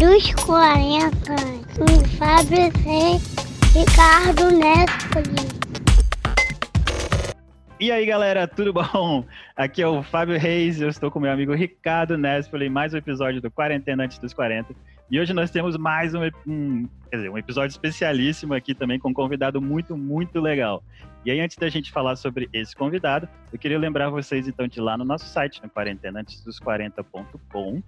dos 40, com Fábio C. Ricardo Nespoli. E aí, galera, tudo bom? Aqui é o Fábio Reis, eu estou com meu amigo Ricardo Nespoli, mais um episódio do Quarentena Antes dos 40. E hoje nós temos mais um, um, dizer, um episódio especialíssimo aqui também com um convidado muito, muito legal. E aí, antes da gente falar sobre esse convidado, eu queria lembrar vocês então de ir lá no nosso site, no quarentenaantesdos40.com,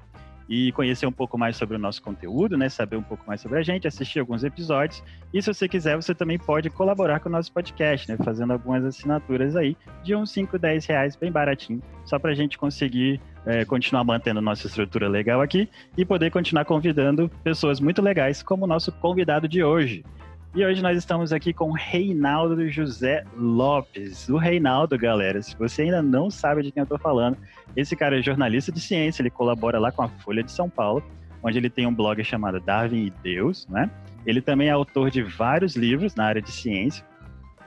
e conhecer um pouco mais sobre o nosso conteúdo, né? Saber um pouco mais sobre a gente, assistir alguns episódios. E se você quiser, você também pode colaborar com o nosso podcast, né? Fazendo algumas assinaturas aí de uns 5, 10 reais, bem baratinho, só para a gente conseguir é, continuar mantendo nossa estrutura legal aqui e poder continuar convidando pessoas muito legais, como o nosso convidado de hoje. E hoje nós estamos aqui com Reinaldo José Lopes. O Reinaldo, galera, se você ainda não sabe de quem eu estou falando, esse cara é jornalista de ciência, ele colabora lá com a Folha de São Paulo, onde ele tem um blog chamado Darwin e Deus, né? Ele também é autor de vários livros na área de ciência.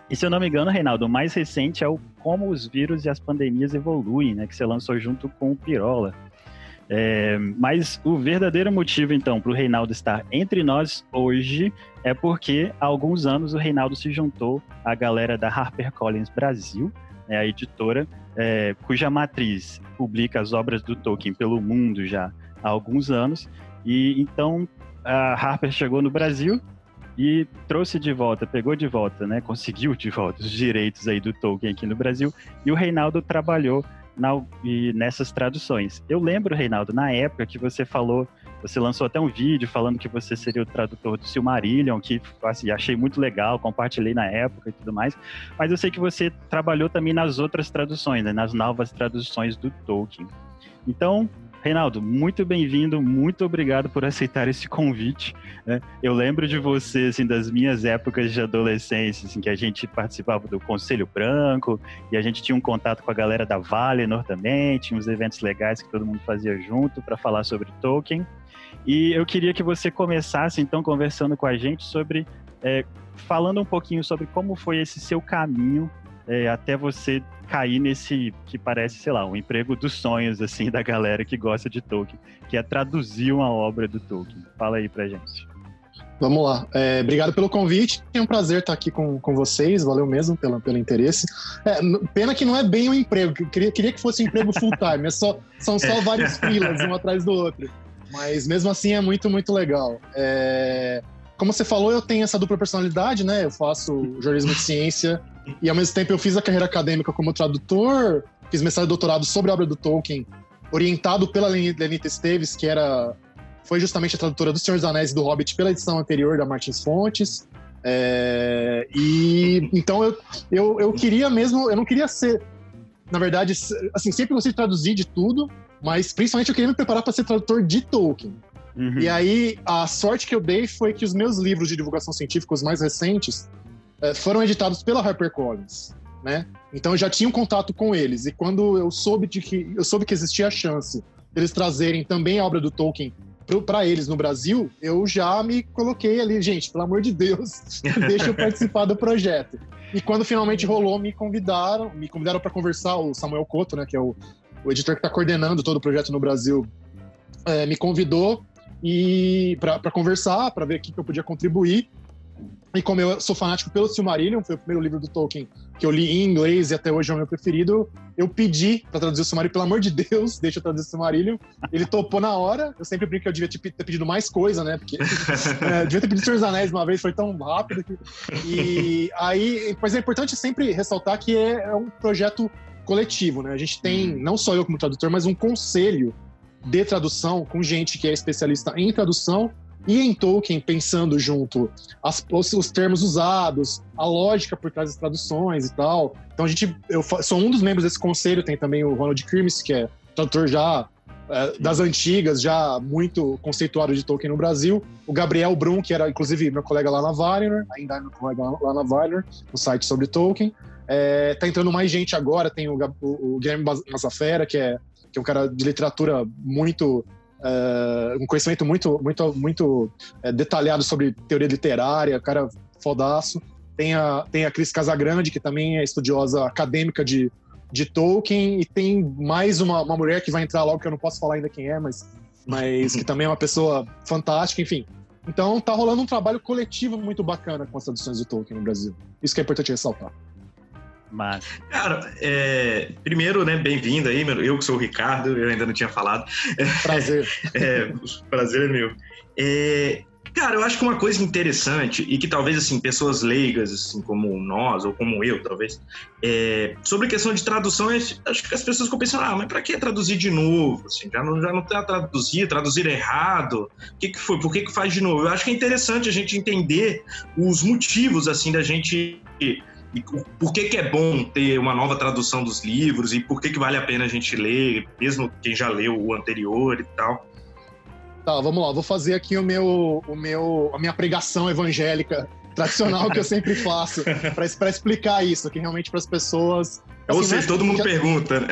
E se eu não me engano, Reinaldo, o mais recente é o Como os Vírus e as Pandemias Evoluem, né? Que você lançou junto com o Pirola. É, mas o verdadeiro motivo, então, para o Reinaldo estar entre nós hoje é porque há alguns anos o Reinaldo se juntou à galera da HarperCollins Brasil, né, a editora, é, cuja matriz publica as obras do Tolkien pelo mundo já há alguns anos. E então a Harper chegou no Brasil e trouxe de volta, pegou de volta, né, conseguiu de volta os direitos aí do Tolkien aqui no Brasil. E o Reinaldo trabalhou na, e nessas traduções. Eu lembro, Reinaldo, na época que você falou, você lançou até um vídeo falando que você seria o tradutor do Silmarillion, que assim, achei muito legal, compartilhei na época e tudo mais. Mas eu sei que você trabalhou também nas outras traduções, né, nas novas traduções do Tolkien. Então, Reinaldo, muito bem-vindo, muito obrigado por aceitar esse convite. Né? Eu lembro de você, assim, das minhas épocas de adolescência, assim, que a gente participava do Conselho Branco e a gente tinha um contato com a galera da Valinor também, tinha uns eventos legais que todo mundo fazia junto para falar sobre Tolkien. E eu queria que você começasse, então, conversando com a gente sobre, é, falando um pouquinho sobre como foi esse seu caminho é, até você cair nesse que parece, sei lá, um emprego dos sonhos, assim, da galera que gosta de Tolkien, que é traduzir uma obra do Tolkien. Fala aí pra gente. Vamos lá. É, obrigado pelo convite. É um prazer estar aqui com, com vocês. Valeu mesmo pelo, pelo interesse. É, pena que não é bem um emprego. Queria, queria que fosse um emprego full-time. É só, são só vários filas, um atrás do outro. Mas mesmo assim é muito, muito legal. É, como você falou, eu tenho essa dupla personalidade, né? Eu faço jornalismo de ciência e ao mesmo tempo eu fiz a carreira acadêmica como tradutor, fiz mestrado e doutorado sobre a obra do Tolkien, orientado pela Lenita Esteves, que era foi justamente a tradutora do Senhor dos Anéis e do Hobbit pela edição anterior da Martins Fontes. É, e então eu, eu, eu queria mesmo, eu não queria ser, na verdade, assim, sempre gostei de traduzir de tudo, mas principalmente eu queria me preparar para ser tradutor de Tolkien. Uhum. E aí, a sorte que eu dei foi que os meus livros de divulgação científica, os mais recentes, foram editados pela HarperCollins, né? Então eu já tinha um contato com eles. E quando eu soube de que eu soube que existia a chance deles trazerem também a obra do Tolkien para eles no Brasil, eu já me coloquei ali, gente, pelo amor de Deus, deixa eu participar do projeto. E quando finalmente rolou, me convidaram, me convidaram para conversar o Samuel Couto, né, que é o, o editor que está coordenando todo o projeto no Brasil, é, me convidou e para conversar, para ver o que eu podia contribuir. E como eu sou fanático pelo Silmarillion, foi o primeiro livro do Tolkien que eu li em inglês e até hoje é o meu preferido, eu pedi para traduzir o Silmarillion, pelo amor de Deus, deixa eu traduzir o Silmarillion. Ele topou na hora. Eu sempre brinco que eu devia ter pedido mais coisa, né? Porque é, devia ter pedido Senhor dos Anéis uma vez, foi tão rápido. Que... E aí, mas é importante sempre ressaltar que é, é um projeto coletivo, né? A gente tem, uhum. não só eu como tradutor, mas um conselho de tradução com gente que é especialista em tradução e em Tolkien, pensando junto as, os, os, termos usados, a lógica por trás das traduções e tal. Então a gente, eu sou um dos membros desse conselho, tem também o Ronald Kirmes, que é tradutor já é, das antigas, já muito conceituado de Tolkien no Brasil. O Gabriel Brum, que era inclusive meu colega lá na Valinor, ainda é meu colega lá na Valinor, no site sobre Tolkien. É, tá entrando mais gente agora, tem o, o, o Guilherme Mazafera, que é que é um cara de literatura muito Uh, um conhecimento muito, muito, muito uh, detalhado sobre teoria literária, cara fodaço. Tem a, tem a Cris Casagrande, que também é estudiosa acadêmica de, de Tolkien, e tem mais uma, uma mulher que vai entrar logo, que eu não posso falar ainda quem é, mas mas que também é uma pessoa fantástica, enfim. Então tá rolando um trabalho coletivo muito bacana com as traduções do Tolkien no Brasil. Isso que é importante ressaltar. Mas... Cara, é, primeiro, né, bem-vindo aí, eu que sou o Ricardo, eu ainda não tinha falado. Prazer. é, prazer é meu. É, cara, eu acho que uma coisa interessante e que talvez, assim, pessoas leigas, assim, como nós, ou como eu, talvez, é, sobre a questão de tradução, acho que as pessoas ficam pensando, ah, mas pra que traduzir de novo? Assim, já não, já não tá traduzir, traduzir errado, o que que foi, por que que faz de novo? Eu acho que é interessante a gente entender os motivos, assim, da gente e por que, que é bom ter uma nova tradução dos livros e por que, que vale a pena a gente ler, mesmo quem já leu o anterior e tal. Tá, vamos lá, vou fazer aqui o meu, o meu, a minha pregação evangélica tradicional que eu sempre faço para explicar isso, que realmente para as pessoas Assim, Ou seja, é todo mundo já... pergunta, né?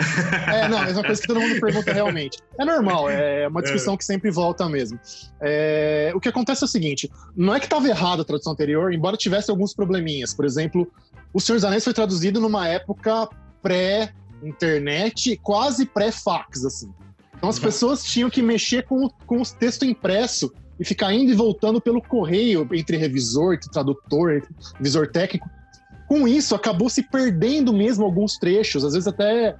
É, não, é uma coisa que todo mundo pergunta realmente. É normal, é uma discussão é. que sempre volta mesmo. É... O que acontece é o seguinte: não é que estava errado a tradução anterior, embora tivesse alguns probleminhas. Por exemplo, O Senhor dos Anéis foi traduzido numa época pré-internet, quase pré-fax, assim. Então as uhum. pessoas tinham que mexer com, com o texto impresso e ficar indo e voltando pelo correio entre revisor, entre tradutor, entre revisor técnico com isso, acabou se perdendo mesmo alguns trechos, às vezes até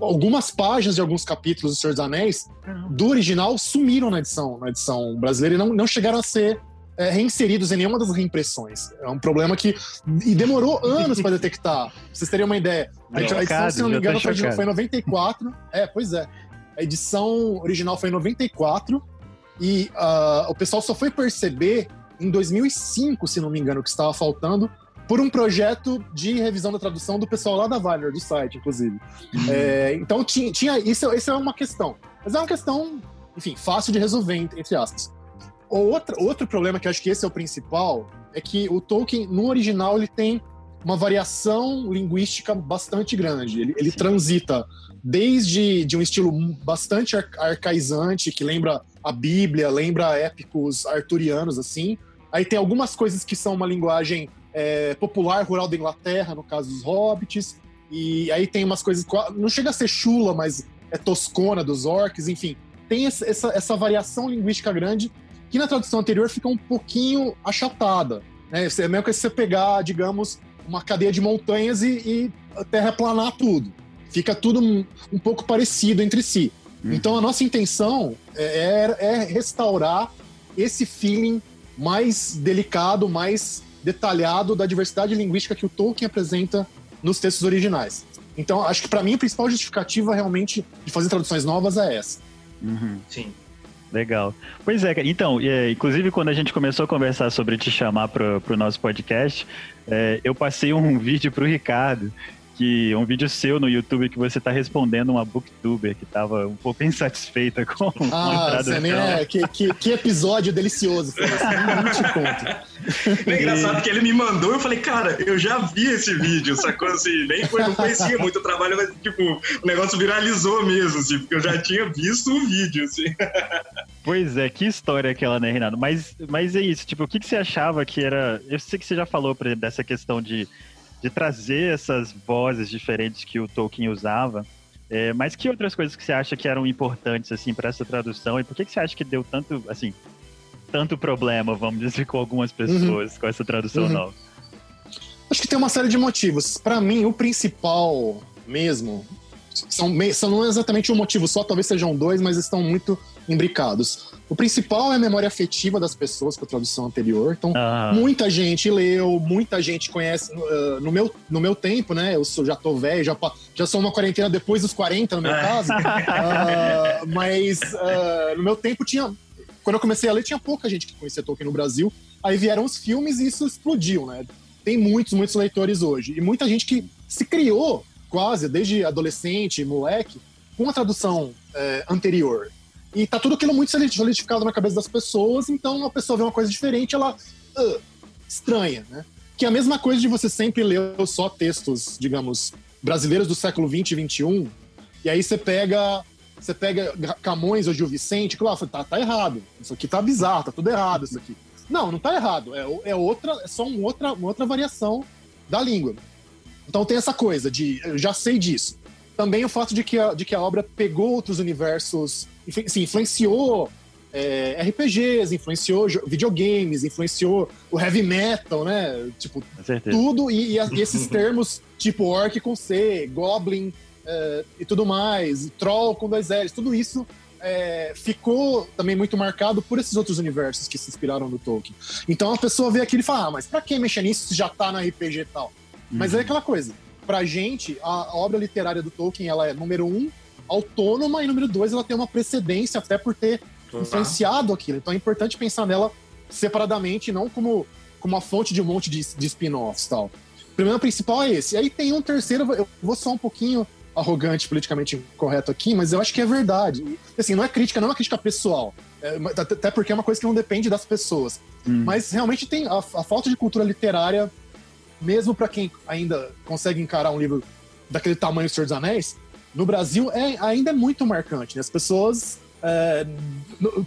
algumas páginas de alguns capítulos do Senhor dos Anéis do original sumiram na edição, na edição brasileira e não, não chegaram a ser é, reinseridos em nenhuma das reimpressões. É um problema que. E demorou anos para detectar. Pra vocês terem uma ideia. A, edição, chocado, se não me engano, foi, foi em 94. É, pois é. A edição original foi em 94. E uh, o pessoal só foi perceber em 2005, se não me engano, que estava faltando, por um projeto de revisão da tradução do pessoal lá da Valor, do site, inclusive. Uhum. É, então tinha, tinha isso, isso é uma questão. Mas é uma questão, enfim, fácil de resolver, entre aspas. Outra, outro problema, que acho que esse é o principal, é que o Tolkien, no original, ele tem uma variação linguística bastante grande. Ele, ele transita desde de um estilo bastante arcaizante, que lembra a Bíblia, lembra épicos arturianos, assim. Aí tem algumas coisas que são uma linguagem é, popular rural da Inglaterra, no caso dos hobbits. E aí tem umas coisas. Não chega a ser chula, mas é toscona dos orcs, enfim. Tem essa, essa variação linguística grande que na tradução anterior fica um pouquinho achatada. Né? É mesmo que você pegar, digamos, uma cadeia de montanhas e, e terraplanar tudo. Fica tudo um, um pouco parecido entre si. Hum. Então a nossa intenção é, é, é restaurar esse feeling mais delicado, mais detalhado da diversidade linguística que o Tolkien apresenta nos textos originais. Então, acho que para mim a principal justificativa realmente de fazer traduções novas é essa. Uhum. Sim. Legal. Pois é, então, é, inclusive quando a gente começou a conversar sobre te chamar para o nosso podcast, é, eu passei um vídeo para o Ricardo que um vídeo seu no YouTube que você está respondendo uma booktuber que estava um pouco insatisfeita com, ah, a tradução. É, que, que, que, episódio delicioso. Foi te conto. É engraçado que ele me mandou eu falei, cara, eu já vi esse vídeo, sacou assim? Nem foi, não conhecia muito o trabalho, mas tipo, o negócio viralizou mesmo, assim, porque eu já tinha visto o vídeo, assim. Pois é, que história aquela, né, Renato? Mas, mas é isso, tipo, o que, que você achava que era. Eu sei que você já falou, por exemplo, dessa questão de de trazer essas vozes diferentes que o Tolkien usava. É, mas que outras coisas que você acha que eram importantes assim para essa tradução e por que, que você acha que deu tanto assim tanto problema, vamos dizer, com algumas uhum. pessoas uhum. com essa tradução uhum. nova? Acho que tem uma série de motivos. Para mim, o principal mesmo são, são não é exatamente um motivo só, talvez sejam dois, mas estão muito imbricados. O principal é a memória afetiva das pessoas com a tradução anterior. Então, ah. muita gente leu, muita gente conhece. Uh, no, meu, no meu tempo, né? Eu sou, já tô velho, já, já sou uma quarentena depois dos 40, no meu caso. uh, mas uh, no meu tempo tinha. Quando eu comecei a ler, tinha pouca gente que conhecia Tolkien no Brasil. Aí vieram os filmes e isso explodiu, né? Tem muitos, muitos leitores hoje. E muita gente que se criou quase, desde adolescente, moleque, com a tradução é, anterior. E tá tudo aquilo muito solidificado na cabeça das pessoas, então a pessoa vê uma coisa diferente, ela uh, estranha, né? Que é a mesma coisa de você sempre ler só textos, digamos, brasileiros do século 20 e 21, e aí você pega você pega Camões ou Gil Vicente, claro, tá, tá errado. Isso aqui tá bizarro, tá tudo errado isso aqui. Não, não tá errado. É, é outra, é só um outra, uma outra variação da língua. Então tem essa coisa de, eu já sei disso. Também o fato de que a, de que a obra pegou outros universos, sim, influenciou é, RPGs, influenciou videogames, influenciou o heavy metal, né? Tipo, tudo, e, e, e, esses termos, tipo orc com C, goblin é, e tudo mais, troll com dois L's, tudo isso é, ficou também muito marcado por esses outros universos que se inspiraram no Tolkien. Então a pessoa vê aquilo e fala, ah, mas pra que mexer nisso se já tá na RPG e tal? Uhum. Mas é aquela coisa, pra gente, a obra literária do Tolkien, ela é, número um, autônoma, e número dois, ela tem uma precedência, até por ter influenciado aquilo. Então é importante pensar nela separadamente, não como, como uma fonte de um monte de, de spin-offs tal. O problema principal é esse. Aí tem um terceiro, eu vou só um pouquinho arrogante, politicamente incorreto aqui, mas eu acho que é verdade. Assim, não é crítica, não é uma crítica pessoal. É, até porque é uma coisa que não depende das pessoas. Hum. Mas realmente tem a, a, falta de cultura literária, mesmo para quem ainda consegue encarar um livro daquele tamanho Senhor dos Anéis, no Brasil é, ainda é muito marcante. Né? As pessoas é,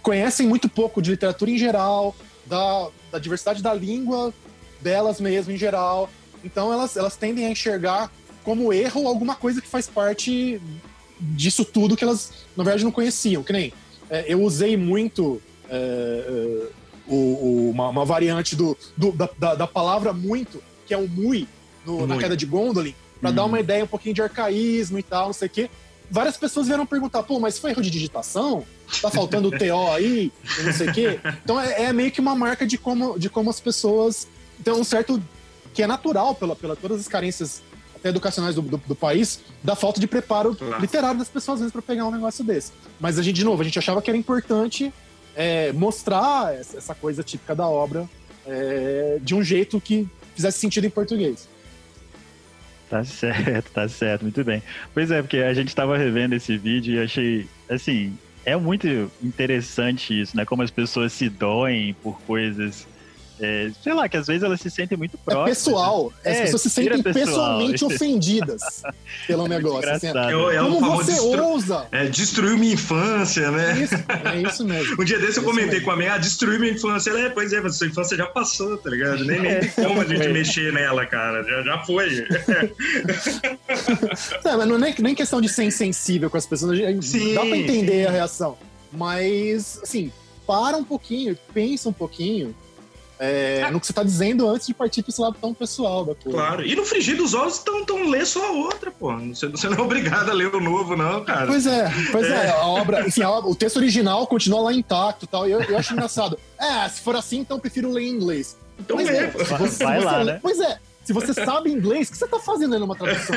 conhecem muito pouco de literatura em geral, da, da diversidade da língua delas mesmo em geral. Então elas, elas tendem a enxergar como erro alguma coisa que faz parte disso tudo que elas, na verdade, não conheciam. Que nem é, eu usei muito é, é o, o, uma, uma, variante do, do da, da, palavra muito, que é o mui, no, na queda de Gondolin, para hum. dar uma ideia um pouquinho de arcaísmo e tal, não sei o quê várias pessoas vieram perguntar, pô, mas foi erro de digitação? Tá faltando o TO aí? Não sei o quê. Então é, é, meio que uma marca de como, de como as pessoas. Tem um certo. que é natural pela, pela todas as carências até educacionais do, do, do país, da falta de preparo claro. literário das pessoas, vezes, para pegar um negócio desse. Mas a gente, de novo, a gente achava que era importante é, mostrar essa coisa típica da obra é, de um jeito que fizesse sentido em português. Tá certo, tá certo, muito bem. Pois é, porque a gente estava revendo esse vídeo e achei, assim, é muito interessante isso, né? Como as pessoas se doem por coisas é, sei lá, que às vezes elas se sentem muito é próximas. É pessoal. As é, pessoas se sentem pessoal. pessoalmente ofendidas pelo é negócio. Assim, é, é como você destru... ousa? É, destruiu minha infância, né? É isso, é isso mesmo. um dia desse eu comentei mesmo. com a minha, ah, destruiu minha infância. Ela é, pois é, sua infância já passou, tá ligado? Nem, nem tem como a gente mexer nela, cara. Já, já foi. não, mas não é nem, nem questão de ser insensível com as pessoas. Sim, dá pra entender sim. a reação. Mas, assim, para um pouquinho, pensa um pouquinho é, ah. no que você tá dizendo antes de partir pra esse lado tão pessoal da coisa. Claro. E no frigir dos ovos, então, então lê só a outra, pô. Você, você não é obrigado a ler o novo, não, cara. Pois é, pois é. é a obra, enfim, a obra, o texto original continua lá intacto e tal. E eu, eu acho engraçado. É, se for assim, então prefiro ler em inglês. Então pois. É, você, Vai lá, né? Pois é. Se você sabe inglês, o que você tá fazendo lendo uma tradução?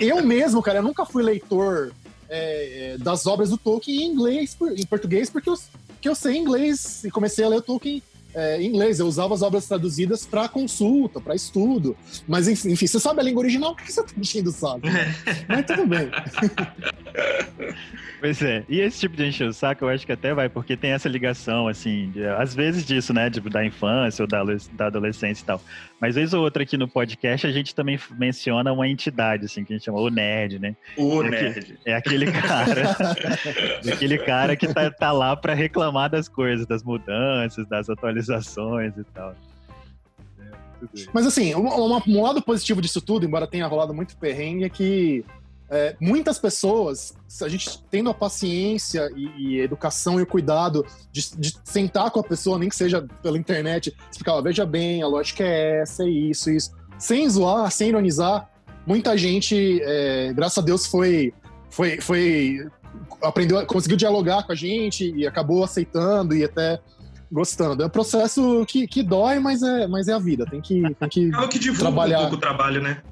eu mesmo, cara, eu nunca fui leitor é, é, das obras do Tolkien em inglês, em português, porque eu, porque eu sei inglês e comecei a ler o Tolkien é, em inglês. Eu usava as obras traduzidas para consulta, para estudo. Mas, enfim, enfim, você sabe a língua original, por que você tá enchendo o saco? Mas tudo bem. Pois é. E esse tipo de encher o saco, eu acho que até vai, porque tem essa ligação, assim, de, às vezes disso, né? Tipo, da infância ou da, da adolescência e tal. Mas vez ou outra aqui no podcast a gente também menciona uma entidade, assim, que a gente chama o nerd, né? O é nerd. Que, é aquele cara. aquele cara que tá, tá lá para reclamar das coisas, das mudanças, das atualizações e tal. É, Mas assim, um, um, lado positivo disso tudo, embora tenha rolado muito perrengue, é que é, muitas pessoas, a gente tendo a paciência e, e educação e o cuidado de, de, sentar com a pessoa, nem que seja pela internet, explicar, veja bem, a lógica é essa, é isso, isso, sem zoar, sem ironizar, muita gente, é, graças a Deus, foi, foi, foi aprendeu, conseguiu dialogar com a gente e acabou aceitando e até gostando. É um processo que, que dói, mas é, mas é a vida. Tem que, tem que, é que trabalhar. um pouco o trabalho, né?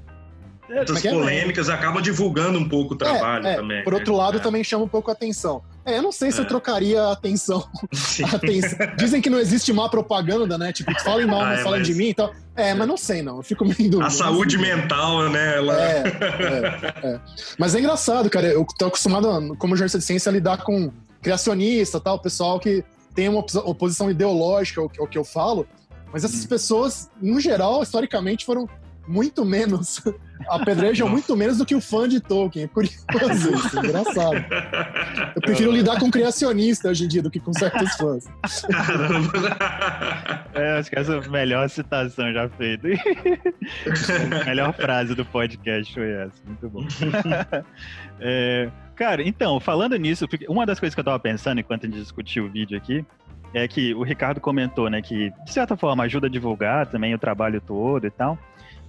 Essas é, é polêmicas acabam divulgando um pouco o trabalho é, é. também. Por outro lado, também chama um pouco a atenção. É, eu não sei se eu trocaria a atenção. atenção. Dizem que não existe má propaganda, né? Tipo, falem mal, ah, não falem mas... de mim e então... tal. É, mas não sei, não. Eu fico meio dúvida. A saúde mental, né? Ela... É, é, é, Mas é engraçado, cara. Eu tô acostumado, como jornalista de ciência, a lidar com criacionista, tal, pessoal que tem uma oposição ideológica ao, ao que eu falo. Mas essas hum. pessoas, no geral, historicamente, foram muito menos, apedrejam muito menos do que o fã de Tolkien. É curioso isso, engraçado. Eu prefiro lidar com criacionista hoje em dia do que com certos fãs. É, acho que essa é a melhor citação já feita. a melhor frase do podcast foi essa. Muito bom. É, cara, então, falando nisso, uma das coisas que eu tava pensando enquanto a gente discutiu o vídeo aqui é que o Ricardo comentou, né, que de certa forma ajuda a divulgar também o trabalho todo e tal.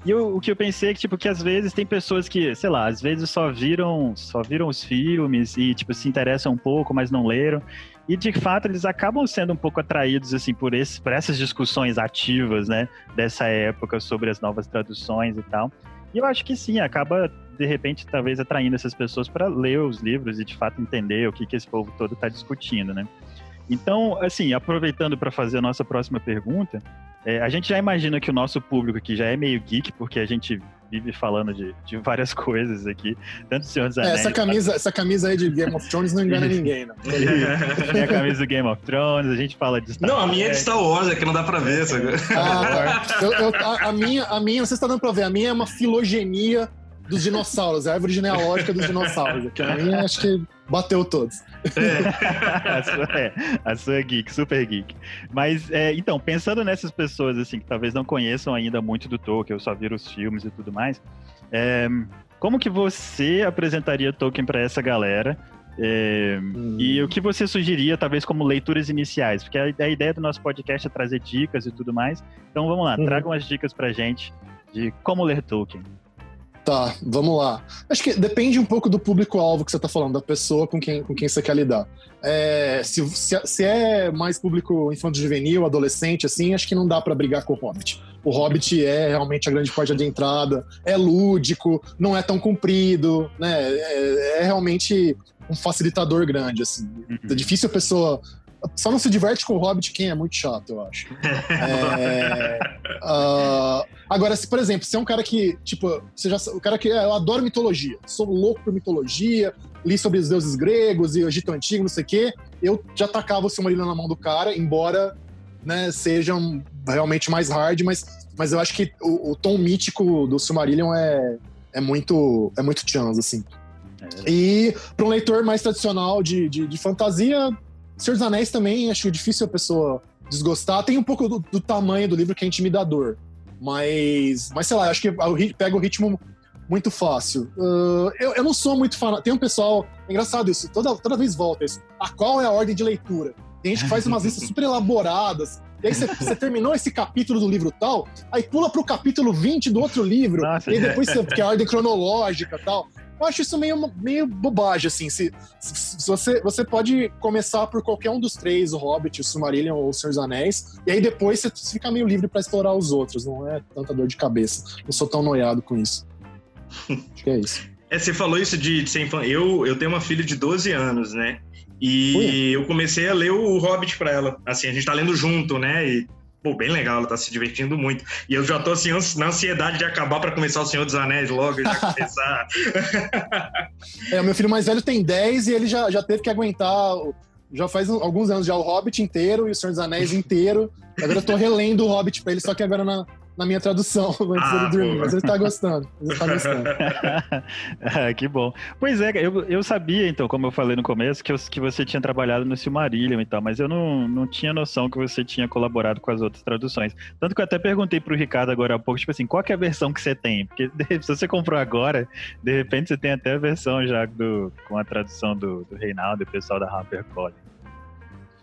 E eu, o que eu pensei é que, tipo, que às vezes tem pessoas que, sei lá, às vezes só viram, só viram os filmes e, tipo, se interessam um pouco, mas não leram. E, de fato, eles acabam sendo um pouco atraídos, assim, por, esse, por essas discussões ativas, né, dessa época sobre as novas traduções e tal. E eu acho que sim, acaba, de repente, talvez atraindo essas pessoas para ler os livros e, de fato, entender o que, que esse povo todo está discutindo, né. Então, assim, aproveitando para fazer a nossa próxima pergunta, é, a gente já imagina que o nosso público aqui já é meio geek, porque a gente vive falando de, de várias coisas aqui, tanto o Senhor dos Anéis... É, essa, camisa, essa camisa aí de Game of Thrones não engana ninguém, não. Tem a camisa do Game of Thrones, a gente fala de Star Não, a minha é de Star Wars, é que não dá pra ver. Essa... Ah, eu, eu, a, a, minha, a minha, não sei se tá dando pra ver, a minha é uma filogenia dos dinossauros, é a árvore genealógica dos dinossauros. Aqui a minha acho que bateu todos. É. a, sua, é, a sua é geek, super geek. Mas, é, então, pensando nessas pessoas, assim, que talvez não conheçam ainda muito do Tolkien, ou só viram os filmes e tudo mais, é, como que você apresentaria Tolkien para essa galera? É, hum. E o que você sugeriria, talvez, como leituras iniciais? Porque a, a, ideia do nosso podcast é trazer dicas e tudo mais. Então, vamos lá, uhum. tragam as dicas pra gente de como ler Tolkien. Tá, vamos lá. Acho que depende um pouco do público-alvo que você está falando, da pessoa com quem, com quem você quer lidar. É, se, se, se, é mais público infanto-juvenil, adolescente, assim, acho que não dá para brigar com o Hobbit. O Hobbit é realmente a grande porta de entrada, é lúdico, não é tão comprido, né? É, é realmente um facilitador grande, assim. Uhum. É difícil a pessoa só não se diverte com o Hobbit quem é muito chato, eu acho. é, uh, agora, se, por exemplo, se é um cara que, tipo, você já, o cara que. Eu adoro mitologia, sou louco por mitologia, li sobre os deuses gregos e o Egito Antigo, não sei o quê, eu já tacava o Silmarillion na mão do cara, embora né, sejam realmente mais hard, mas, mas eu acho que o, o tom mítico do Silmarillion é, é muito é muito chance, assim. É. E para um leitor mais tradicional de, de, de fantasia, Senhor dos Anéis também acho difícil a pessoa desgostar. Tem um pouco do, do tamanho do livro que é intimidador. Mas, mas sei lá, acho que pega o ritmo muito fácil. Uh, eu, eu não sou muito fã. Tem um pessoal. É engraçado isso, toda, toda vez volta isso. A qual é a ordem de leitura? Tem gente que faz umas listas super elaboradas. E aí você, você, terminou esse capítulo do livro tal, aí pula pro capítulo 20 do outro livro, Nossa, e depois você, porque é a ordem cronológica e tal. Eu acho isso meio, meio bobagem, assim. Se, se, se, você, você pode começar por qualquer um dos três, o Hobbit, o Silmarillion ou o Senhor dos Anéis, e aí depois você fica meio livre para explorar os outros. Não é tanta dor de cabeça. Não sou tão noiado com isso. acho que é isso. É, você falou isso de, de ser infante. Eu, eu tenho uma filha de 12 anos, né? E eu comecei a ler o Hobbit para ela. Assim, a gente tá lendo junto, né? E Pô, bem legal, ela tá se divertindo muito. E eu já tô assim, na ansiedade de acabar para começar o Senhor dos Anéis logo, já começar. é, o meu filho mais velho tem 10 e ele já, já teve que aguentar. Já faz alguns anos já o Hobbit inteiro e o Senhor dos Anéis inteiro. Agora eu tô relendo o Hobbit pra ele, só que agora na, na minha tradução antes ah, dele dormir. Mas ele tá gostando. Ele tá gostando. ah, que bom. Pois é, eu, eu sabia, então, como eu falei no começo, que, eu, que você tinha trabalhado no Silmarillion e tal, mas eu não, não tinha noção que você tinha colaborado com as outras traduções. Tanto que eu até perguntei pro Ricardo agora há pouco, tipo assim, qual é a versão que você tem? Porque se você comprou agora, de repente você tem até a versão já do, com a tradução do, do Reinaldo e o pessoal da HarperCollins.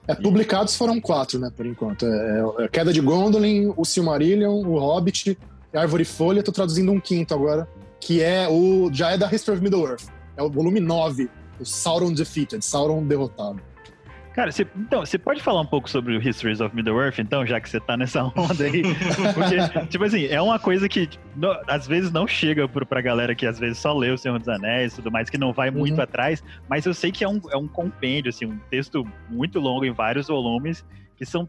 É, publicados foram quatro, né, por enquanto. É, é Queda de Gondolin, o Silmarillion, o Hobbit, Árvore e Folha. Tô traduzindo um quinto agora, que é o já é da History of Middle-earth. É o volume 9, o Sauron Defeated, Sauron derrotado. Cara, cê, então, você pode falar um pouco sobre o Histories of Middle-earth, então, já que você tá nessa onda aí? Porque, tipo assim, é uma coisa que no, às vezes não chega pro, pra galera que às vezes só lê O Senhor dos Anéis e tudo mais, que não vai uhum. muito atrás, mas eu sei que é um, é um compêndio, assim, um texto muito longo em vários volumes, que são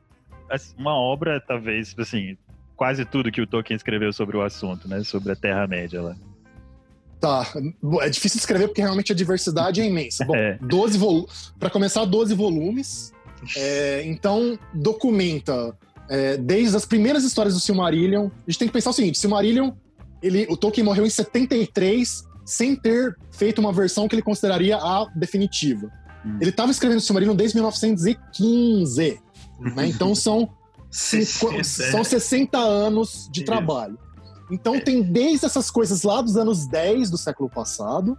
assim, uma obra, talvez, assim, quase tudo que o Tolkien escreveu sobre o assunto, né? Sobre a Terra-média lá. Tá, é difícil escrever porque realmente a diversidade é imensa. Bom, é. 12 vol... para começar, 12 volumes. É, então, documenta é, desde as primeiras histórias do Silmarillion. A gente tem que pensar o seguinte: Silmarillion ele, o Tolkien morreu em 73 sem ter feito uma versão que ele consideraria a definitiva. Hum. Ele estava escrevendo Silmarillion desde 1915, né? Então são, são 60 anos de trabalho. Então tem desde essas coisas lá dos anos 10 do século passado,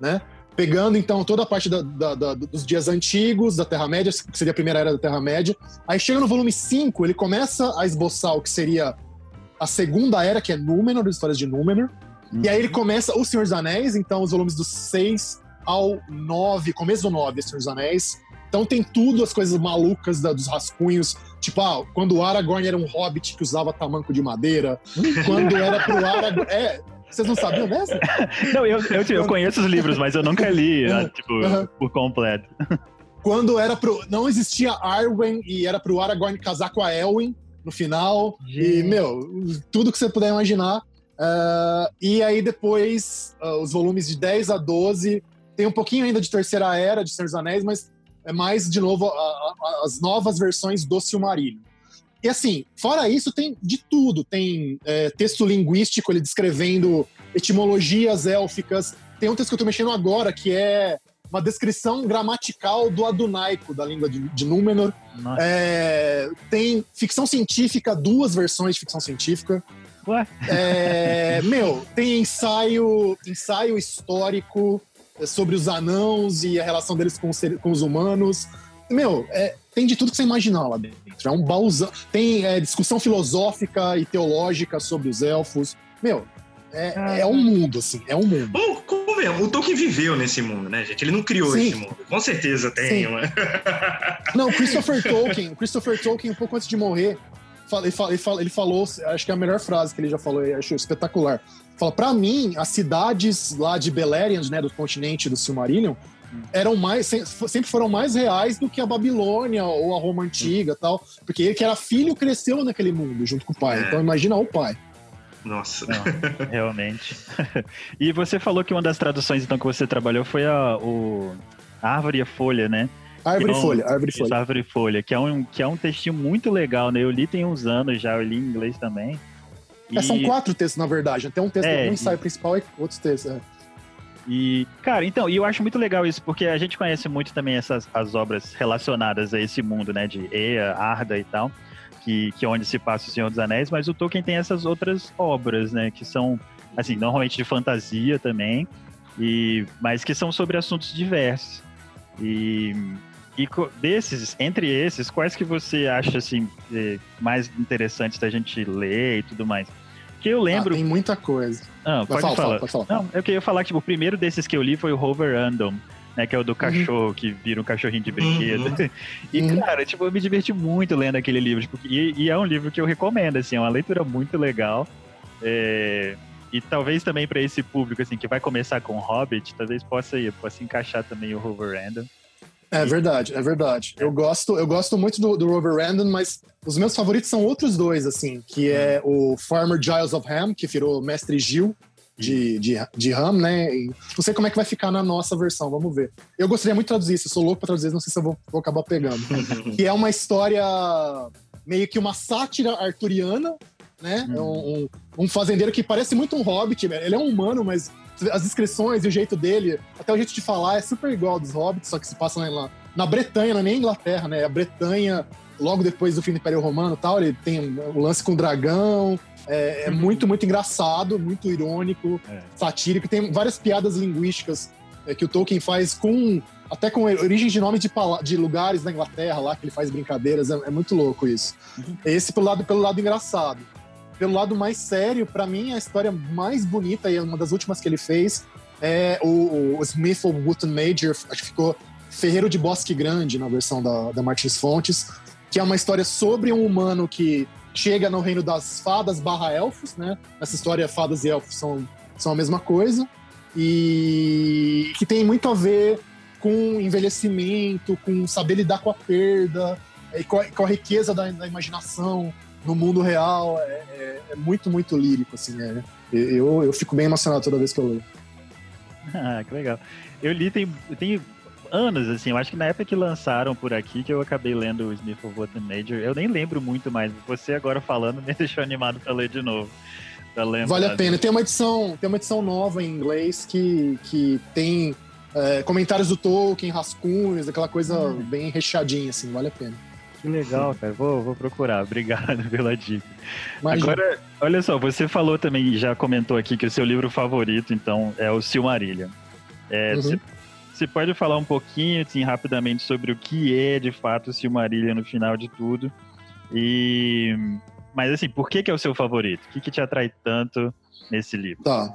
né? Pegando então toda a parte da, da, da, dos dias antigos, da Terra-média, que seria a primeira era da Terra-média. Aí chega no volume 5, ele começa a esboçar o que seria a segunda era, que é Númenor, as histórias de Númenor. Uhum. E aí ele começa O Senhor dos Anéis, então os volumes dos 6 ao 9, começo do 9, Senhor dos Anéis. Então tem tudo, as coisas malucas da, dos rascunhos. Tipo, ah, quando o Aragorn era um hobbit que usava tamanco de madeira. quando era pro Aragorn. É, vocês não sabiam dessa? não, eu, eu, eu, conheço os livros, mas eu nunca li, né, tipo, por completo. Quando era pro. Não existia Arwen e era pro Aragorn casar com a Elwin no final. Gente. E, meu, tudo que você puder imaginar. Uh, e aí depois, uh, os volumes de 10 a 12, tem um pouquinho ainda de Terceira Era, de Senhor dos Anéis, mas é mais, de novo, a, a, as novas versões do Silmarillion. E assim, fora isso, tem de tudo. Tem é, texto linguístico, ele descrevendo etimologias élficas. Tem um texto que eu tô mexendo agora, que é uma descrição gramatical do adunaico, da língua de, de Númenor. É, tem ficção científica, duas versões de ficção científica. Ué? É, meu, tem ensaio, ensaio histórico sobre os anãos e a relação deles com os, com os humanos. Meu, é, tem de tudo que você imaginar lá dentro. É um baúzão. Tem é, discussão filosófica e teológica sobre os elfos. Meu, é, é um mundo, assim, é um mundo. Bom, como mesmo, o Tolkien viveu nesse mundo, né, gente? Ele não criou Sim. esse mundo. Com certeza tem, né? Não, Christopher Tolkien, Christopher Tolkien, um pouco antes de morrer, ele, falou, acho que é a melhor frase que ele já falou, acho espetacular. Fala, pra mim, as cidades lá de Beleriand, né, do continente do Silmarillion, eram mais sempre foram mais reais do que a Babilônia ou a Roma antiga tal porque ele que era filho cresceu naquele mundo junto com o pai é. então imagina o pai nossa. Não, realmente. e você falou que uma das traduções então que você trabalhou foi a, o a Árvore e a Folha, né? Árvore e é um, Folha, Árvore e Folha. Árvore e Folha, que é, um, que é um textinho muito legal, né? Eu li tem uns anos já, eu li em inglês também. E... É, são quatro textos, na verdade. Tem um texto, é, um ensaio e... principal e outros textos. É. E, cara, então, e eu acho muito legal isso, porque a gente conhece muito também essas as obras relacionadas a esse mundo, né? De Ea, Arda e tal que, que é onde se passa o Senhor dos Anéis, mas o Tolkien tem essas outras obras, né, que são, assim, normalmente de fantasia também, e, mas que são sobre assuntos diversos. E, e desses, entre esses, quais que você acha, assim, é, mais interessantes da gente ler e tudo mais? Que eu lembro... Ah, tem muita coisa. Ah, pode, falar. Fala, pode falar. Não, eu queria falar que tipo, o primeiro desses que eu li foi o Rover Random, né? Que é o do uhum. cachorro, uhum. que vira um cachorrinho de brinquedo. Uhum. E, uhum. cara, tipo, eu me diverti muito lendo aquele livro. Tipo, e, e, é um livro que eu recomendo, assim, é uma leitura muito legal. É, e talvez também para esse público, assim, que vai começar com Hobbit, talvez possa, ir, possa encaixar também o Rover Random. É verdade, é verdade. Eu gosto, eu gosto muito do, do Rover Random, mas os meus favoritos são outros dois, assim, que é uhum. o Farmer Giles of Ham, que virou Mestre Gil, de, de, de RAM, né? E não sei como é que vai ficar na nossa versão, vamos ver. Eu gostaria muito de traduzir isso, eu sou louco pra traduzir, não sei se eu vou, vou acabar pegando. que é uma história meio que uma sátira arturiana, né? É um, um, um, fazendeiro que parece muito um hobbit, ele é um humano, mas as descrições e o jeito dele, até o jeito de falar é super igual dos hobbits, só que se passa lá na Bretanha, não é nem Inglaterra, né? É a Bretanha, logo depois do fim do Império Romano e tal, ele tem o lance com o dragão, é, é muito, muito engraçado, muito irônico, é. satírico. Tem várias piadas linguísticas é, que o Tolkien faz com até com origens de nomes de, de, lugares na Inglaterra lá que ele faz brincadeiras. É, é muito louco isso. Uhum. Esse pelo lado, pelo lado engraçado. Pelo lado mais sério, para mim a história mais bonita e uma das últimas que ele fez é o, o Smith of Wotton Major, acho que ficou Ferreiro de Bosque Grande na versão da, da Martins Fontes, que é uma história sobre um humano que chega no reino das fadas barra elfos, né? Nessa história, fadas e elfos são, são a mesma coisa. E que tem muito a ver com envelhecimento, com saber lidar com a perda, e com a, com a riqueza da, da, imaginação no mundo real. É, é, é muito, muito lírico, assim. É, eu, eu fico bem emocionado toda vez que eu leio. Ah, que legal. Eu li, tem, tem anos, assim. Eu acho que na época que lançaram por aqui, que eu acabei lendo o Sniffle Button Major, eu nem lembro muito mais. Você agora falando me deixou animado pra ler de novo. Vale a pena. Tem uma edição, tem uma edição nova em inglês que, que tem é, comentários do Tolkien, rascunhos, aquela coisa hum. bem recheadinha, assim, vale a pena. Que legal, cara. Vou, vou procurar. Obrigado pela dica. Imagina. Agora, olha só, você falou também, já comentou aqui que o seu livro favorito, então, é o Silmarillion. É, uhum. você, você pode falar um pouquinho, assim, rapidamente sobre o que é, de fato, o Silmarillion no final de tudo? E... Mas, assim, por que, que é o seu favorito? O que, que te atrai tanto nesse livro? Tá.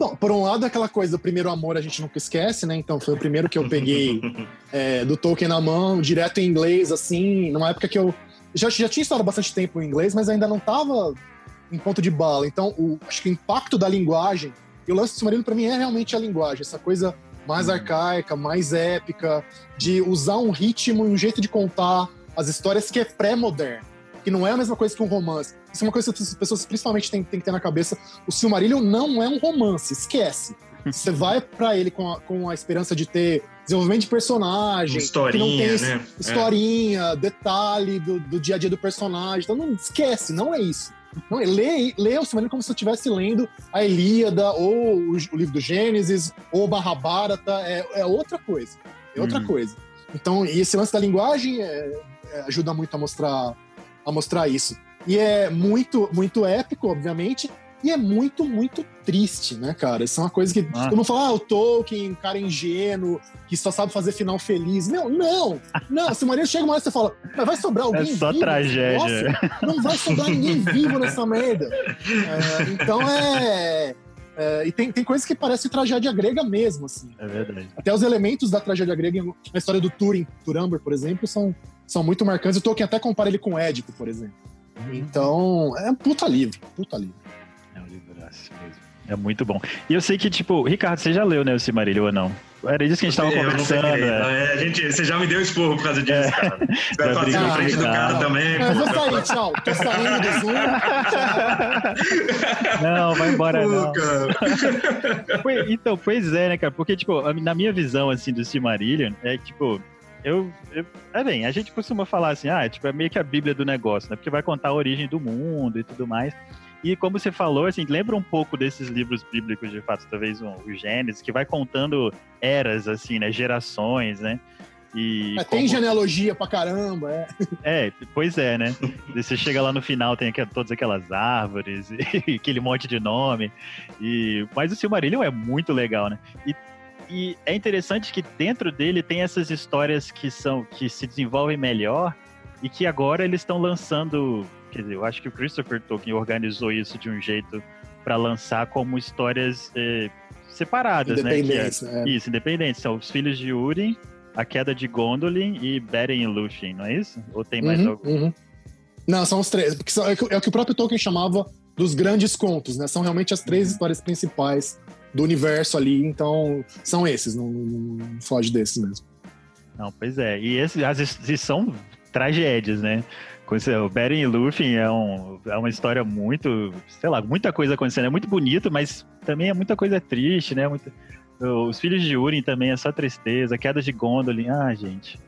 Bom, por um lado, aquela coisa do primeiro amor a gente nunca esquece, né? Então foi o primeiro que eu peguei é, do Tolkien na mão, direto em inglês, assim, numa época que eu já, já tinha estudado bastante tempo em inglês, mas ainda não estava em ponto de bala. Então, o, acho que o impacto da linguagem, e o lance do Silmarillion para mim é realmente a linguagem, essa coisa mais uhum. arcaica, mais épica, de usar um ritmo e um jeito de contar as histórias que é pré-moderno que não é a mesma coisa que um romance. Isso é uma coisa que as pessoas principalmente têm, têm que ter na cabeça. O Silmarillion não é um romance, esquece. Você vai para ele com a, com a esperança de ter desenvolvimento de personagem, historinha, que não tem né? historinha, é. detalhe do, do dia a dia do personagem. Então não esquece, não é isso. Não, lê, lê o Silmarillion como se você estivesse lendo a Ilíada, ou o, o, livro do Gênesis, ou Mahabharata, é, é outra coisa. É outra uhum. coisa. Então, e esse lance da linguagem é, é, ajuda muito a mostrar a mostrar isso. E é muito, muito épico, obviamente, e é muito, muito triste, né, cara? Isso é uma coisa que. Ah. Todo mundo fala, ah, o Tolkien, cara ingênuo, que só sabe fazer final feliz. Não, não! Não, se o marido chega uma hora e você fala, mas vai sobrar alguém. É só vivo? tragédia. Nossa, não vai sobrar ninguém vivo nessa merda. É, então é. É, e tem, tem coisas que parecem tragédia grega mesmo, assim. É verdade. Até os elementos da tragédia grega, na história do Turing, Turamber, por exemplo, são, são muito marcantes. O Tolkien até compara ele com Édipo, por exemplo. Uhum. Então, é um puta livro, puta livro. É um livro mesmo. É muito bom. E eu sei que, tipo, Ricardo, você já leu, né, o Cimarilho ou não? Era disso que a gente tava conversando. É. É, gente, você já me deu esporro por causa disso, é. cara. Você vai passar na frente do cara também. Eu vou sair, tchau. Tô saindo do Zoom. Não, vai embora não. então, pois é, né, cara? Porque, tipo, na minha visão, assim, do Silmarillion, é tipo, eu, eu, é bem, a gente costuma falar assim, ah, tipo, é meio que a bíblia do negócio, né? Porque vai contar a origem do mundo e tudo mais. E como você falou, assim, lembra um pouco desses livros bíblicos, de fato, talvez um, o Gênesis, que vai contando eras, assim, né? Gerações, né? E é, como... Tem genealogia pra caramba, é. É, pois é, né? Você chega lá no final, tem aqu todas aquelas árvores, aquele monte de nome. E... Mas o Silmarillion é muito legal, né? E, e é interessante que dentro dele tem essas histórias que são que se desenvolvem melhor e que agora eles estão lançando Quer dizer, eu acho que o Christopher Tolkien organizou isso de um jeito para lançar como histórias é, separadas, né? Independentes, é, Isso, independentes. São os filhos de Urim, a queda de Gondolin e Beren e Lúthien, não é isso? Ou tem mais uhum, algum? Uhum. Não, são os três. Porque é, é o que o próprio Tolkien chamava dos grandes contos, né? São realmente as três uhum. histórias principais do universo ali, então são esses, não, não foge desses mesmo. Não, pois é. E esses, as, são tragédias, né? O Beren e Luffy é, um, é uma história muito, sei lá, muita coisa acontecendo. É muito bonito, mas também é muita coisa triste, né? Muito, os filhos de Urim também é só tristeza. Queda de Gondolin, ah, gente.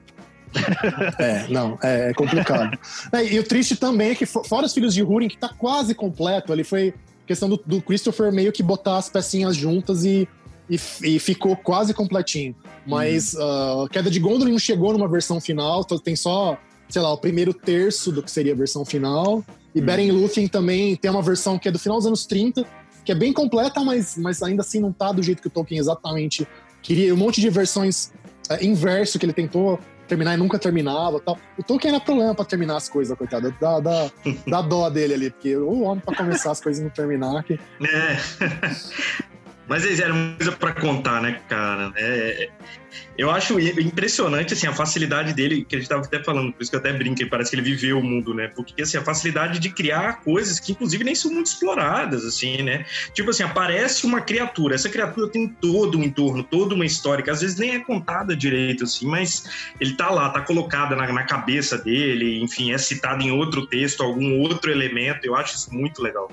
É, não, é, é complicado. é, e o triste também é que, fora os filhos de Húrin, que tá quase completo, ali foi questão do, do, Christopher meio que botar as pecinhas juntas e, e, e ficou quase completinho. Mas hum. uh, Queda de Gondolin não chegou numa versão final, tem só sei lá, o primeiro terço do que seria a versão final. E hum. Beren Lúthien também tem uma versão que é do final dos anos 30, que é bem completa, mas, mas ainda assim não tá do jeito que o Tolkien exatamente queria. Um monte de versões é, inverso que ele tentou terminar e nunca terminava tal. O Tolkien era problema pra terminar as coisas, coitado. Dá, dá, dá dó dele ali, porque o homem pra começar as coisas e não terminar. Que... É. Mas eles eram coisa para contar, né, cara? É, eu acho impressionante, assim, a facilidade dele, que a gente estava até falando, por isso que eu até brinquei, parece que ele viveu o mundo, né? Porque, assim, a facilidade de criar coisas que, inclusive, nem são muito exploradas, assim, né? Tipo assim, aparece uma criatura, essa criatura tem todo um entorno, toda uma história, que às vezes nem é contada direito, assim, mas ele tá lá, tá colocada na, na cabeça dele, enfim, é citado em outro texto, algum outro elemento, eu acho isso muito legal.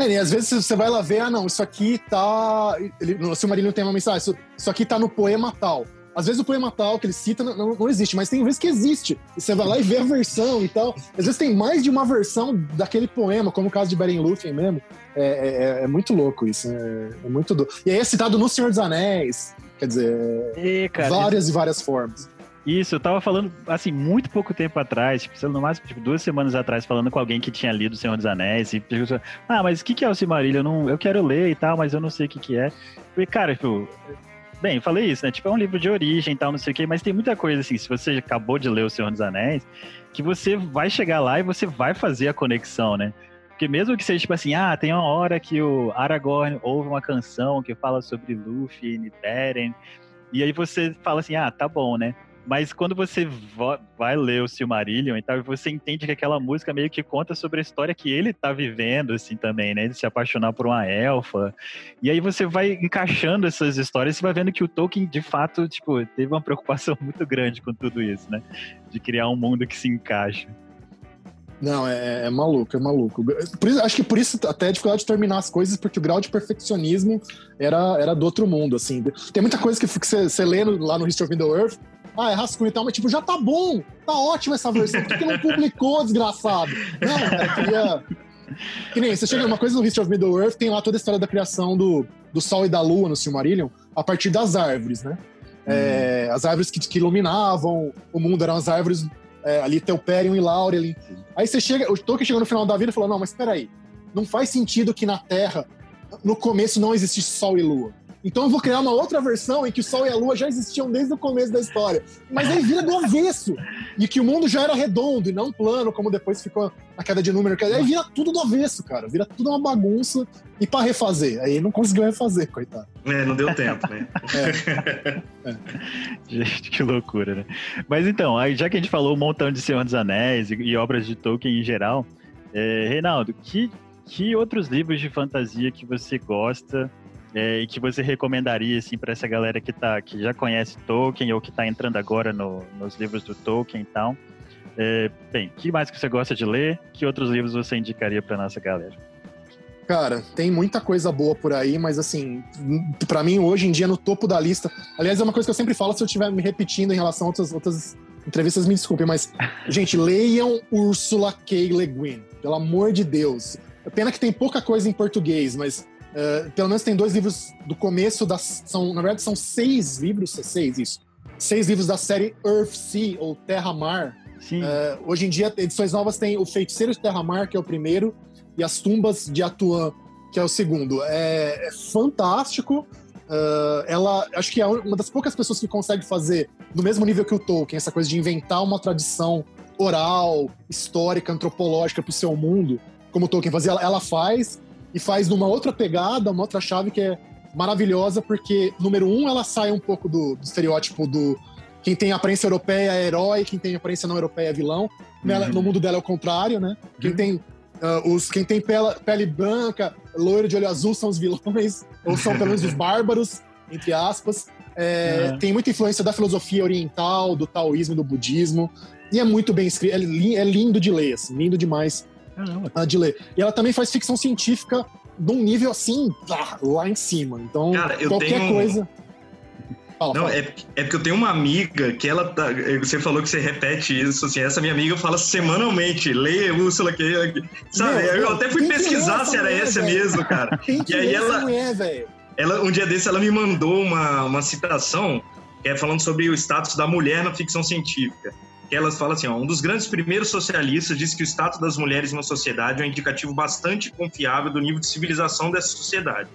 É, e às vezes você vai lá ver, ah, não, isso aqui tá. Ele, no Silmarillion tem uma mensagem, isso, isso aqui tá no poema tal. Às vezes o poema tal que ele cita não, não, não, existe, mas tem vezes que existe. E você vai lá e vê a versão e tal. Às vezes tem mais de uma versão daquele poema, como o caso de Beren Lúthien mesmo. É, é, é, muito louco isso. É, é muito doido. E aí é citado no Senhor dos Anéis. Quer dizer, e, cara, várias isso... e várias formas. Isso, eu tava falando, assim, muito pouco tempo atrás, tipo, no máximo, tipo, duas semanas atrás, falando com alguém que tinha lido O Senhor dos Anéis, e perguntou, ah, mas o que, que é o Silmarillion? Eu, não, eu quero ler e tal, mas eu não sei o que, que é. E, cara, tipo, bem, eu falei isso, né? Tipo, é um livro de origem e tal, não sei o quê, mas tem muita coisa, assim, se você acabou de ler O Senhor dos Anéis, que você vai chegar lá e você vai fazer a conexão, né? Porque mesmo que seja tipo assim, ah, tem uma hora que o Aragorn ouve uma canção que fala sobre Luffy e Beren, e aí você fala assim, ah, tá bom, né? Mas quando você vai ler o Silmarillion e tal, você entende que aquela música meio que conta sobre a história que ele tá vivendo, assim, também, né? De se apaixonar por uma elfa. E aí você vai encaixando essas histórias e vai vendo que o Tolkien, de fato, tipo, teve uma preocupação muito grande com tudo isso, né? De criar um mundo que se encaixa. Não, é, é, maluco, é maluco. Isso, acho que por isso até a dificuldade de terminar as coisas, porque o grau de perfeccionismo era, era do outro mundo, assim. Tem muita coisa que você lê lá no History of the Earth, ah, é rascunho e tal, mas tipo, já tá bom, tá ótima essa versão, por que não publicou, desgraçado? Não, cara, queria... Que nem, você chega numa coisa no History of Middle Earth, tem lá toda a história da criação do, do Sol e da Lua no Silmarillion, a partir das árvores, né? É, hum. as árvores que, que, iluminavam o mundo eram as árvores é, ali, Teuperium e Laurelin. Aí você chega, o Tolkien chegou no final da vida e falou, não, mas peraí, não faz sentido que na Terra, no começo, não existisse Sol e Lua. Então eu vou criar uma outra versão em que o Sol e a Lua já existiam desde o começo da história. Mas aí vira do avesso. E que o mundo já era redondo e não plano, como depois ficou a queda de número. Aí vira tudo do avesso, cara. Vira tudo uma bagunça. E para refazer. Aí não conseguiu refazer, coitado. É, não deu tempo, né? é. É. Gente, que loucura, né? Mas então, aí, já que a gente falou um montão de Senhor dos Anéis e, e obras de Tolkien em geral, é, Reinaldo, que, que outros livros de fantasia que você gosta é, e que você recomendaria assim para essa galera que tá que já conhece Tolkien ou que está entrando agora no, nos livros do Tolkien e tal? É, bem, que mais que você gosta de ler? Que outros livros você indicaria para nossa galera? Cara, tem muita coisa boa por aí, mas assim, para mim hoje em dia no topo da lista. Aliás, é uma coisa que eu sempre falo se eu estiver me repetindo em relação a outras, outras entrevistas, me desculpem, mas gente, leiam Ursula K. Le Guin, pelo amor de Deus. Pena que tem pouca coisa em português, mas Uh, pelo menos tem dois livros do começo das. São, na verdade, são seis livros, é seis, isso. Seis livros da série Earth Sea, ou Terra-Mar. Uh, hoje em dia, edições novas tem O Feiticeiro de Terra-Mar, que é o primeiro, e As Tumbas de Atuan, que é o segundo. É, é fantástico. Uh, ela, acho que é uma das poucas pessoas que consegue fazer no mesmo nível que o Tolkien, essa coisa de inventar uma tradição oral, histórica, antropológica para o seu mundo, como o Tolkien fazia. Ela, ela faz e faz numa outra pegada, uma outra chave que é maravilhosa, porque, número um, ela sai um pouco do, do estereótipo do quem tem aparência europeia é herói, quem tem aparência não europeia é vilão. Uhum. no mundo dela é o contrário, né? Quem uhum. tem uh, os quem tem pele, pele branca, loiro de olho azul são os vilões, ou são pelo menos os bárbaros, entre aspas. É, uhum. Tem muita influência da filosofia oriental, do taoísmo, do budismo. E é muito bem escrito, é, é lindo de ler, assim, lindo demais Caramba. de ler. E ela também faz ficção científica num nível assim, lá em cima. Então, Cara, qualquer tenho... coisa. Fala, não, fala. É, é porque eu tenho uma amiga que ela tá. Você falou que você repete isso, assim. Essa minha amiga fala semanalmente, lê Úrsula que. Sabe? Meu, eu até fui pesquisar se era essa véio? mesmo, cara. Quem e aí ela. Mulher, ela, um dia desse ela me mandou uma, uma citação que é falando sobre o status da mulher na ficção científica elas falam assim: ó, um dos grandes primeiros socialistas disse que o status das mulheres uma sociedade é um indicativo bastante confiável do nível de civilização dessa sociedade.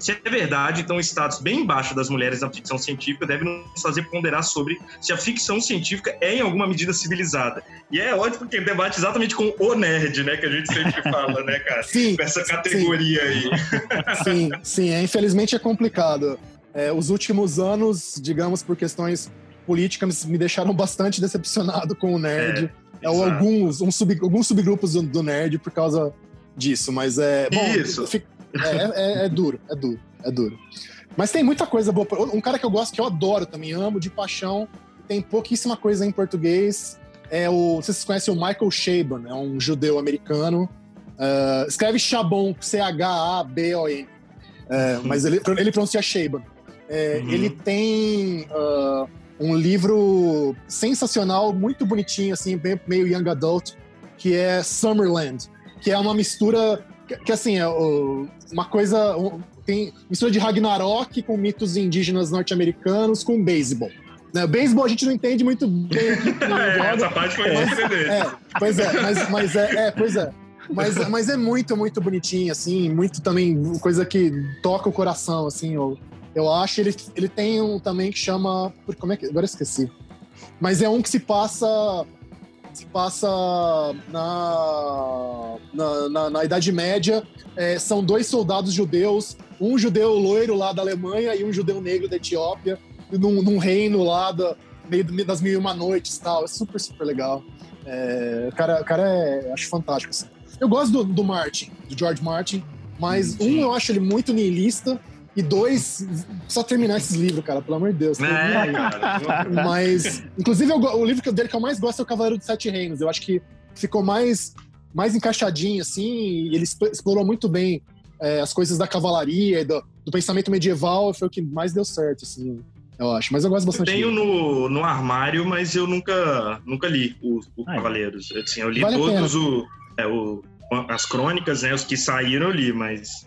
Se é verdade, então o status bem baixo das mulheres na ficção científica deve nos fazer ponderar sobre se a ficção científica é em alguma medida civilizada. E é ótimo porque debate exatamente com o nerd, né, que a gente sempre fala, né, cara? Sim. Com essa categoria sim. aí. Sim, sim, é, infelizmente é complicado. É, os últimos anos, digamos, por questões política me deixaram bastante decepcionado com o nerd. É, é alguns, um sub, alguns subgrupos do, do, nerd por causa disso, mas é. Bom, Isso. É, é, é, duro, é duro, é duro. Mas tem muita coisa boa. Um cara que eu gosto, que eu adoro também, amo de paixão, tem pouquíssima coisa em português. É o. Vocês conhecem o Michael Chabon, é um judeu americano. Uh, escreve Chabon, C-H-A-B-O-N. É, mas ele, ele pronuncia Chabon. É, uhum. Ele tem uh, um livro sensacional, muito bonitinho, assim, bem, meio young adult, que é Summerland, que é uma mistura que, que assim, é uma coisa. Tem mistura de Ragnarok com mitos indígenas norte-americanos com beisebol. Né? Beisebol a gente não entende muito bem aqui. é, essa parte foi é, entender. É, pois é, mas, mas é, é, pois é. Mas, mas é muito, muito bonitinho, assim, muito também coisa que toca o coração, assim, eu acho. Ele, ele tem um também que chama. Como é que. Agora eu esqueci. Mas é um que se passa. Se passa na, na, na, na Idade Média. É, são dois soldados judeus, um judeu loiro lá da Alemanha e um judeu negro da Etiópia, num, num reino lá da, meio das mil e uma noites tal. É super, super legal. É, o cara, o cara é, acho fantástico. Assim. Eu gosto do, do Martin, do George Martin, mas Sim. um eu acho ele muito niilista. E dois, só terminar esses livros, cara, pelo amor de Deus. É, cara. Mas, inclusive, o livro dele que eu mais gosto é o Cavaleiro dos Sete Reinos. Eu acho que ficou mais, mais encaixadinho, assim, e ele explorou muito bem é, as coisas da cavalaria e do, do, pensamento medieval. Foi o que mais deu certo, assim, eu acho. Mas eu gosto bastante. Eu tenho no, no armário, mas eu nunca, nunca li os Cavaleiros. Assim, eu li vale todos o, é, o, as crônicas, né? Os que saíram eu li, mas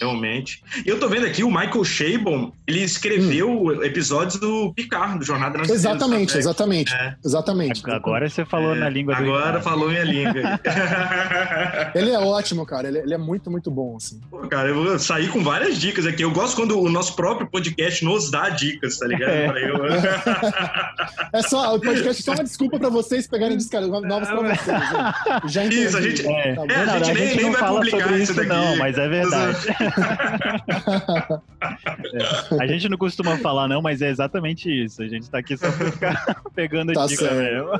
realmente. E eu tô vendo aqui o Michael Chabon, ele escreveu hum. episódios do Picard, do Jornada nas Exatamente, exatamente. É. Exatamente. Agora você falou é. na língua do Agora falou minha língua. ele é ótimo, cara. Ele, ele, é muito, muito bom, assim. Pô, cara, eu vou sair com várias dicas aqui. Eu gosto quando o nosso próprio podcast nos dá dicas, tá ligado? É, eu... é só, o podcast é só uma desculpa pra vocês pegarem dicas novas pra vocês. Né? Já entendi. Isso, a gente, é, tá é, a gente nem, a gente nem vai publicar isso daqui. Não, mas é verdade. É. A gente não costuma falar, não, mas é exatamente isso. A gente tá aqui só pra ficar pegando tá dica mesmo.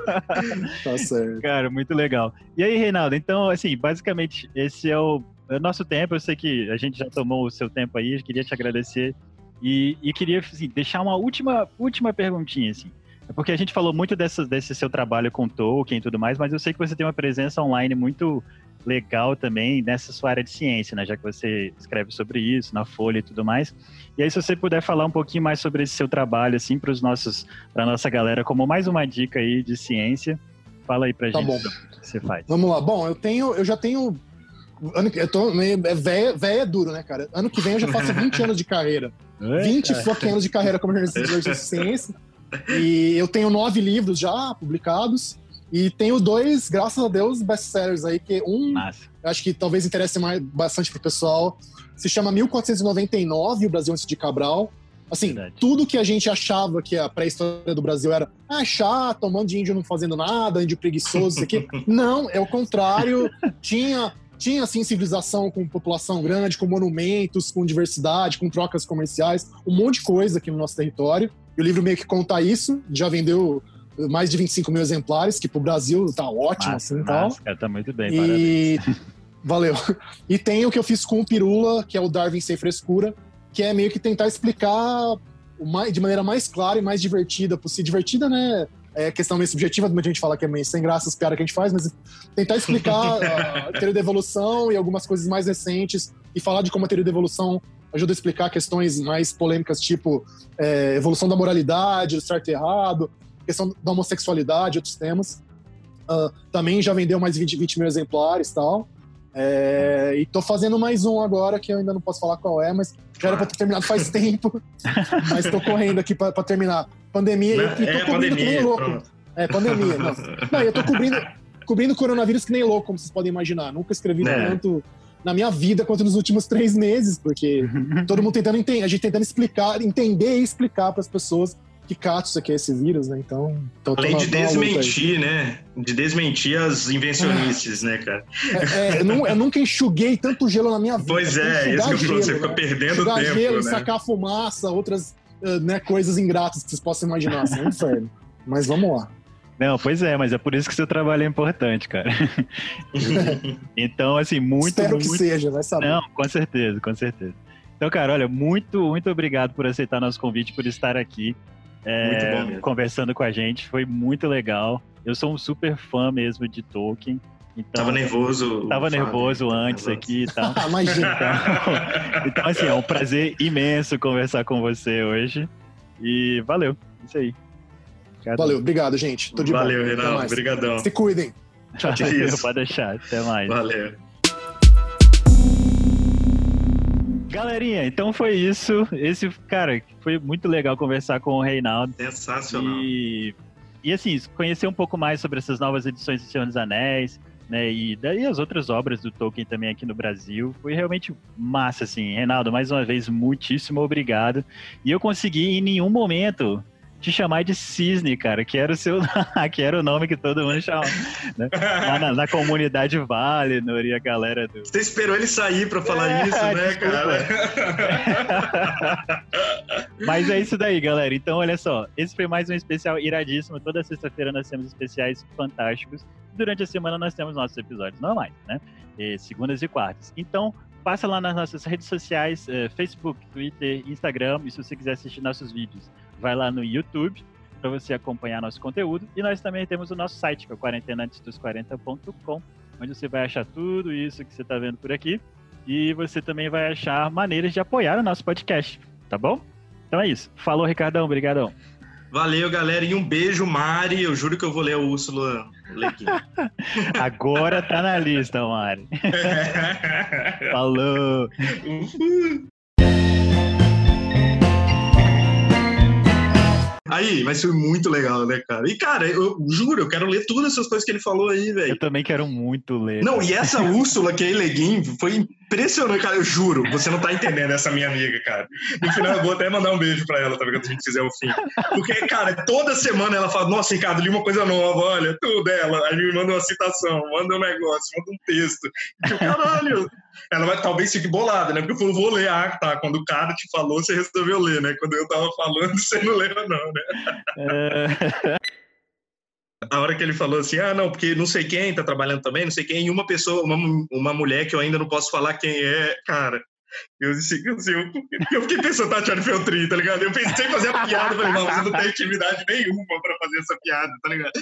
Tá certo. Cara, muito legal. E aí, Reinaldo, então, assim, basicamente, esse é o, é o nosso tempo. Eu sei que a gente já tomou o seu tempo aí, eu queria te agradecer. E, e queria assim, deixar uma última, última perguntinha, assim. É porque a gente falou muito dessa, desse seu trabalho com Tolkien e tudo mais, mas eu sei que você tem uma presença online muito legal também nessa sua área de ciência, né? Já que você escreve sobre isso na Folha e tudo mais. E aí, se você puder falar um pouquinho mais sobre esse seu trabalho, assim, para os nossos, para nossa galera, como mais uma dica aí de ciência, fala aí para tá gente bom. o que você faz. Vamos lá. Bom, eu tenho, eu já tenho Ano, eu tô meio. É véia, véia é duro, né, cara? Ano que vem eu já faço 20 anos de carreira. 20 fucking anos de carreira como jornalista de ciência. E eu tenho nove livros já publicados. E tenho dois, graças a Deus, best-sellers aí, que um, Massa. acho que talvez interesse mais, bastante pro pessoal, se chama 1499, o Brasil antes de Cabral. Assim, Verdade. tudo que a gente achava que a pré-história do Brasil era ah, chato, um monte de índio não fazendo nada, índio preguiçoso, isso aqui. não, é o contrário. tinha, tinha, assim, civilização com população grande, com monumentos, com diversidade, com trocas comerciais, um monte de coisa aqui no nosso território. E o livro meio que conta isso, já vendeu mais de 25 mil exemplares, que pro Brasil tá ótimo, massa, assim, tal. Cara, tá muito bem, e... parabéns. Valeu. E tem o que eu fiz com o Pirula, que é o Darwin Sem Frescura, que é meio que tentar explicar de maneira mais clara e mais divertida possível. Divertida, né? É questão meio subjetiva, muita gente fala que é meio sem graça as piadas que a gente faz, mas tentar explicar a teoria da evolução e algumas coisas mais recentes e falar de como a teoria da evolução ajuda a explicar questões mais polêmicas, tipo é, evolução da moralidade, do certo e errado, questão da homossexualidade, outros temas. Uh, também já vendeu mais de 20, 20 mil exemplares e tal. É, e tô fazendo mais um agora, que eu ainda não posso falar qual é, mas já era pra ter terminado faz tempo. mas tô correndo aqui pra, pra terminar. Pandemia, não, e tô é cobrindo pandemia, que nem louco. Pronto. É, pandemia. Não. não, eu tô cobrindo, cobrindo coronavírus que nem louco, como vocês podem imaginar. Nunca escrevi é. tanto na minha vida quanto nos últimos três meses, porque todo mundo tentando entender, a gente tentando explicar, entender e explicar para as pessoas que catos aqui é esse vírus, né? Então. então Além de desmentir, né? De desmentir as invencionices, né, cara? É, é, eu, não, eu, nunca enxuguei tanto gelo na minha vida. Pois é, esse que eu gelo, você né? fica perdendo enxugar tempo. gelo, né? sacar fumaça, outras uh, né, coisas ingratas que vocês possam imaginar. Assim, é um inferno. Mas vamos lá. Não, pois é, mas é por isso que seu trabalho é importante, cara. então, assim, muito. Espero muito... que seja, vai saber. Não, com certeza, com certeza. Então, cara, olha, muito, muito obrigado por aceitar nosso convite, por estar aqui é, conversando com a gente. Foi muito legal. Eu sou um super fã mesmo de Tolkien. Então, tava nervoso. Tava nervoso Fábio, antes nervoso. aqui e tal. Imagina. Então, então, assim, é um prazer imenso conversar com você hoje. E valeu. Isso aí. Valeu, obrigado, gente. Tô de Valeu, Reinaldo. Obrigadão. Se cuidem. Tchau, tchau. Pode deixar. Até mais. Valeu. Galerinha, então foi isso. Esse, cara, foi muito legal conversar com o Reinaldo. Sensacional. E, e assim, conhecer um pouco mais sobre essas novas edições de Senhor dos Anéis, né? E daí as outras obras do Tolkien também aqui no Brasil. Foi realmente massa, assim. Reinaldo, mais uma vez, muitíssimo obrigado. E eu consegui em nenhum momento te chamar de Cisne, cara, que era o seu que era o nome que todo mundo chamava. Né? Lá na, na, comunidade Valinor e a galera do. Você esperou ele sair pra falar é, isso, né, desculpa. cara? Mas é isso daí, galera. Então, olha só, esse foi mais um especial iradíssimo. Toda sexta-feira nós temos especiais fantásticos. Durante a semana nós temos nossos episódios normais, né? E segundas e quartas. Então, passa lá nas nossas redes sociais, eh, Facebook, Twitter, Instagram, e se você quiser assistir nossos vídeos vai lá no YouTube para você acompanhar nosso conteúdo. E nós também temos o nosso site, que é o quarentenaantesdos40.com, onde você vai achar tudo isso que você está vendo por aqui. E você também vai achar maneiras de apoiar o nosso podcast, tá bom? Então é isso. Falou, Ricardão. Obrigadão. Valeu, galera. E um beijo, Mari. Eu juro que eu vou ler a Úrsula Lequim. Agora tá na lista, Mari. Falou. Aí, mas foi muito legal, né, cara? E, cara, eu juro, eu quero ler todas essas coisas que ele falou aí, velho. Eu também quero muito ler. Não, e essa Úrsula que é Leguin foi impressionante, cara. Eu juro, você não tá entendendo essa minha amiga, cara. No final, eu vou até mandar um beijo pra ela, tá? Se a gente fizer o fim. Porque, cara, toda semana ela fala: Nossa, Ricardo, li uma coisa nova, olha, tudo dela. Aí me manda uma citação, manda um negócio, manda um texto. E eu, caralho. Ela vai talvez fique bolada, né? Porque eu falo, vou ler. Ah, tá. Quando o cara te falou, você resolveu ler, né? Quando eu tava falando, você não leu, não, né? É... A hora que ele falou assim, ah, não, porque não sei quem tá trabalhando também, não sei quem, e uma pessoa, uma, uma mulher que eu ainda não posso falar quem é, cara. Eu, assim, eu, eu fiquei pensando, Tatiana Feltrin, tá ligado? Eu pensei em fazer a piada, falei, não, você não tem intimidade nenhuma pra fazer essa piada, tá ligado?